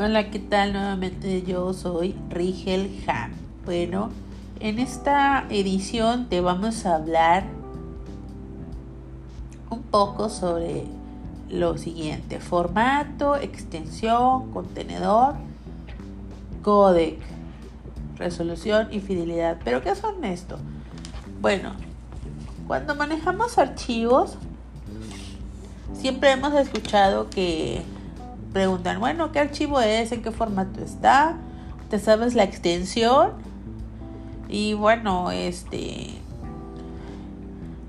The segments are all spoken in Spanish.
Hola, ¿qué tal? Nuevamente yo soy Rigel Ham. Bueno, en esta edición te vamos a hablar un poco sobre lo siguiente. Formato, extensión, contenedor, codec, resolución y fidelidad. ¿Pero qué son esto? Bueno, cuando manejamos archivos, siempre hemos escuchado que preguntan, bueno, ¿qué archivo es? ¿En qué formato está? ¿Te sabes la extensión? Y bueno, este...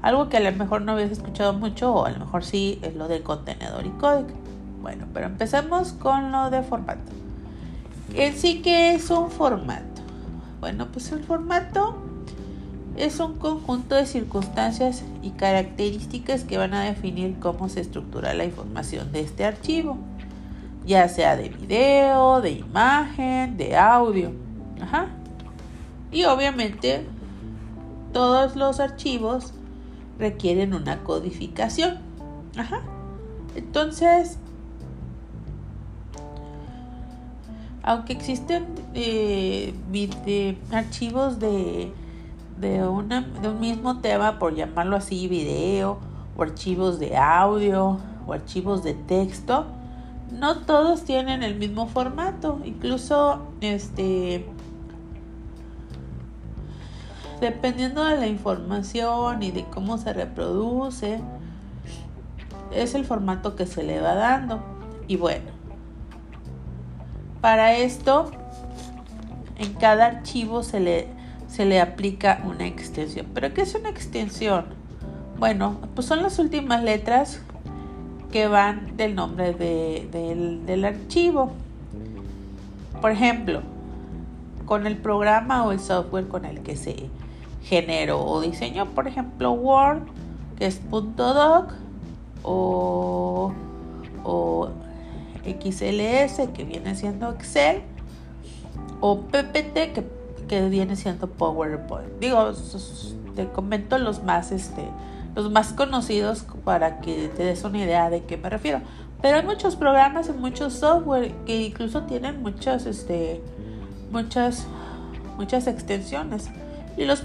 Algo que a lo mejor no habías escuchado mucho, o a lo mejor sí, es lo del contenedor y código. Bueno, pero empecemos con lo de formato. En sí que es un formato. Bueno, pues el formato es un conjunto de circunstancias y características que van a definir cómo se estructura la información de este archivo ya sea de video, de imagen, de audio. Ajá. Y obviamente todos los archivos requieren una codificación. Ajá. Entonces, aunque existen eh, archivos de, de, una, de un mismo tema, por llamarlo así, video, o archivos de audio, o archivos de texto, no todos tienen el mismo formato, incluso este dependiendo de la información y de cómo se reproduce, es el formato que se le va dando. Y bueno, para esto, en cada archivo se le, se le aplica una extensión. ¿Pero qué es una extensión? Bueno, pues son las últimas letras que van del nombre del, archivo. Por ejemplo, con el programa o el software con el que se generó o diseñó, por ejemplo, Word, que es .doc, o, o XLS, que viene siendo Excel, o PPT, que, que viene siendo PowerPoint. Digo, te comento los más, este, los más conocidos para que te des una idea de qué me refiero. Pero hay muchos programas y muchos software que incluso tienen muchas, este, muchas, muchas extensiones. Y los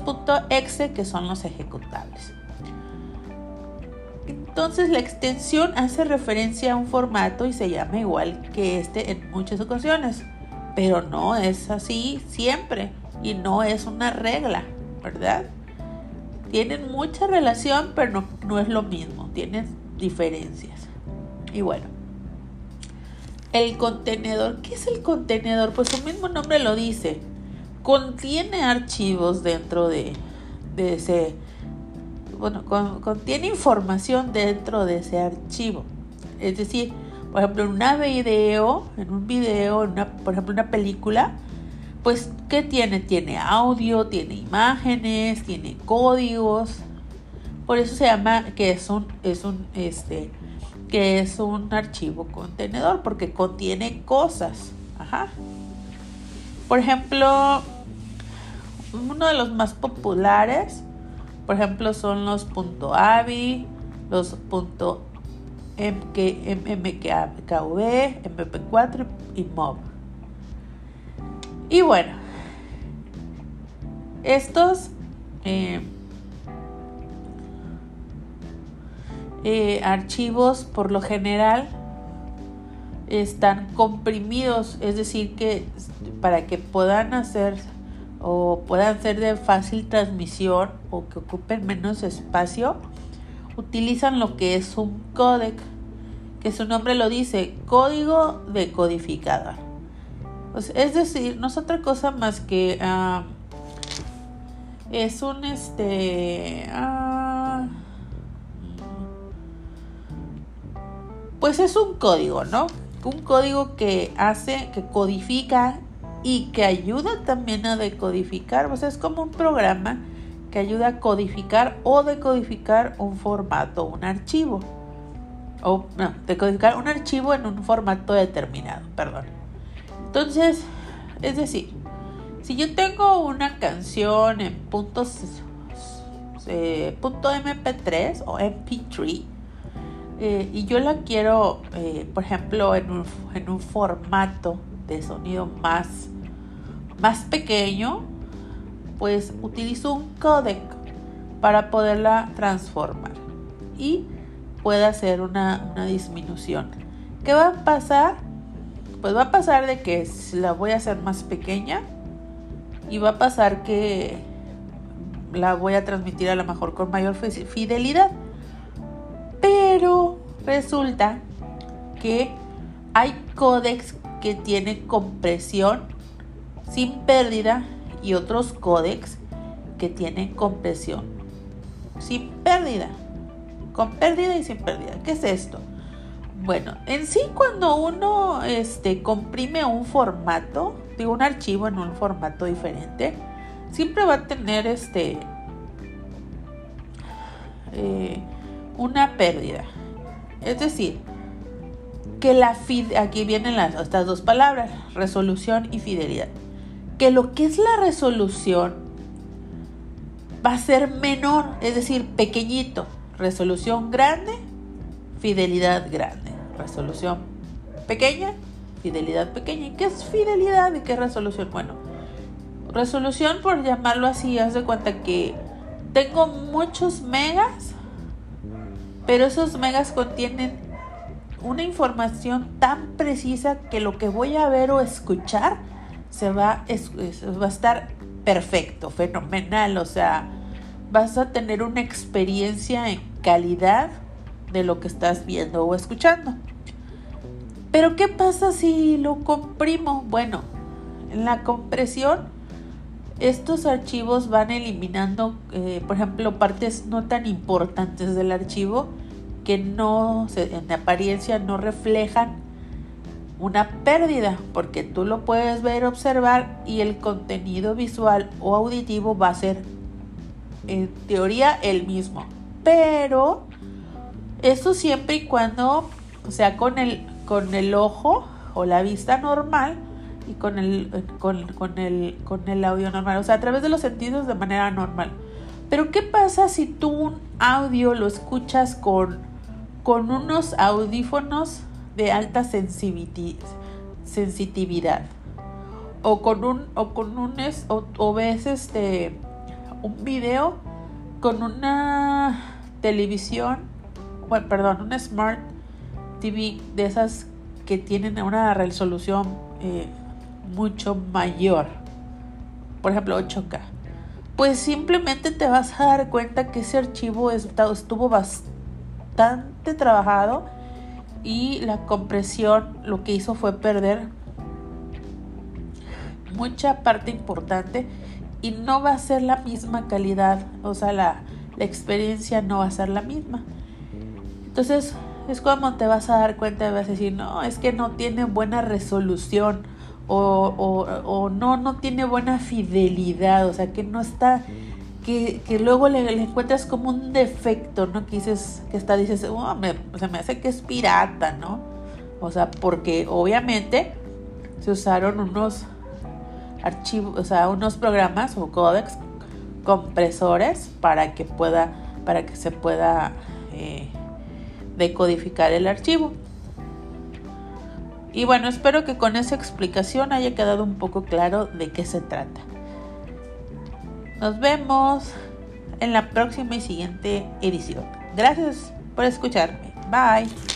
.exe que son los ejecutables. Entonces la extensión hace referencia a un formato y se llama igual que este en muchas ocasiones. Pero no es así siempre y no es una regla, ¿verdad? Tienen mucha relación, pero no, es lo mismo, tienen diferencias. Y bueno, el contenedor, ¿qué es el contenedor? Pues su mismo nombre lo dice, contiene archivos dentro de, ese, bueno, contiene información dentro de ese archivo. Es decir, por ejemplo, en una video, en un video, en una, por ejemplo, una película, pues, ¿qué tiene? Tiene audio, tiene imágenes, tiene códigos. Por eso se llama que es un, es un, este, que es un archivo contenedor, porque contiene cosas. Ajá. Por ejemplo, uno de los más populares, por ejemplo, son los .avi, los .mkv, mp4 y mob. Y bueno, estos eh, eh, archivos por lo general están comprimidos, es decir, que para que puedan hacer o puedan ser de fácil transmisión o que ocupen menos espacio, utilizan lo que es un codec, que su nombre lo dice, código decodificador. Pues, es decir, no es otra cosa más que ah, es un este ah, pues es un código, ¿no? Un código que hace, que codifica y que ayuda también a decodificar. O sea, es como un programa que ayuda a codificar o decodificar un formato, un archivo. O no, decodificar un archivo en un formato determinado, perdón. Entonces, es decir, si yo tengo una canción en puntos, eh, punto MP3 o MP3 eh, y yo la quiero, eh, por ejemplo, en un, en un formato de sonido más, más pequeño, pues utilizo un codec para poderla transformar y puede hacer una, una disminución. ¿Qué va a pasar? Pues va a pasar de que la voy a hacer más pequeña y va a pasar que la voy a transmitir a lo mejor con mayor fidelidad. Pero resulta que hay códex que tienen compresión sin pérdida y otros códex que tienen compresión sin pérdida. Con pérdida y sin pérdida. ¿Qué es esto? Bueno, en sí cuando uno este, comprime un formato, digo un archivo en un formato diferente, siempre va a tener este eh, una pérdida. Es decir, que la aquí vienen estas dos palabras, resolución y fidelidad. Que lo que es la resolución va a ser menor, es decir, pequeñito. Resolución grande, fidelidad grande. Resolución pequeña, fidelidad pequeña. ¿Y qué es fidelidad y qué es resolución? Bueno, resolución por llamarlo así, haz de cuenta que tengo muchos megas, pero esos megas contienen una información tan precisa que lo que voy a ver o escuchar se va, va a estar perfecto, fenomenal, o sea, vas a tener una experiencia en calidad de lo que estás viendo o escuchando. Pero ¿qué pasa si lo comprimo? Bueno, en la compresión estos archivos van eliminando, eh, por ejemplo, partes no tan importantes del archivo que no, en apariencia no reflejan una pérdida, porque tú lo puedes ver, observar y el contenido visual o auditivo va a ser en teoría el mismo. Pero eso siempre y cuando, o sea, con el, con el ojo o la vista normal, y con el, con, con, el, con el audio normal, o sea, a través de los sentidos de manera normal. Pero ¿qué pasa si tú un audio lo escuchas con, con unos audífonos de alta sensitividad? O con un, o con un, o ves este, un video con una televisión, perdón, una smart TV de esas que tienen una resolución eh, mucho mayor, por ejemplo 8K, pues simplemente te vas a dar cuenta que ese archivo estuvo bastante trabajado y la compresión lo que hizo fue perder mucha parte importante y no va a ser la misma calidad, o sea, la, la experiencia no va a ser la misma. Entonces es cuando te vas a dar cuenta y vas a decir, no, es que no tiene buena resolución o, o, no, no tiene buena fidelidad, o sea, que no está, que, que luego le, encuentras como un defecto, ¿no? Que dices, que está, dices, oh, me, o sea, me hace que es pirata, ¿no? O sea, porque obviamente se usaron unos archivos, o sea, unos programas o códex compresores para que pueda, para que se pueda eh, decodificar el archivo. Y bueno, espero que con esa explicación haya quedado un poco claro de qué se trata. Nos vemos en la próxima y siguiente edición. Gracias por escucharme. Bye.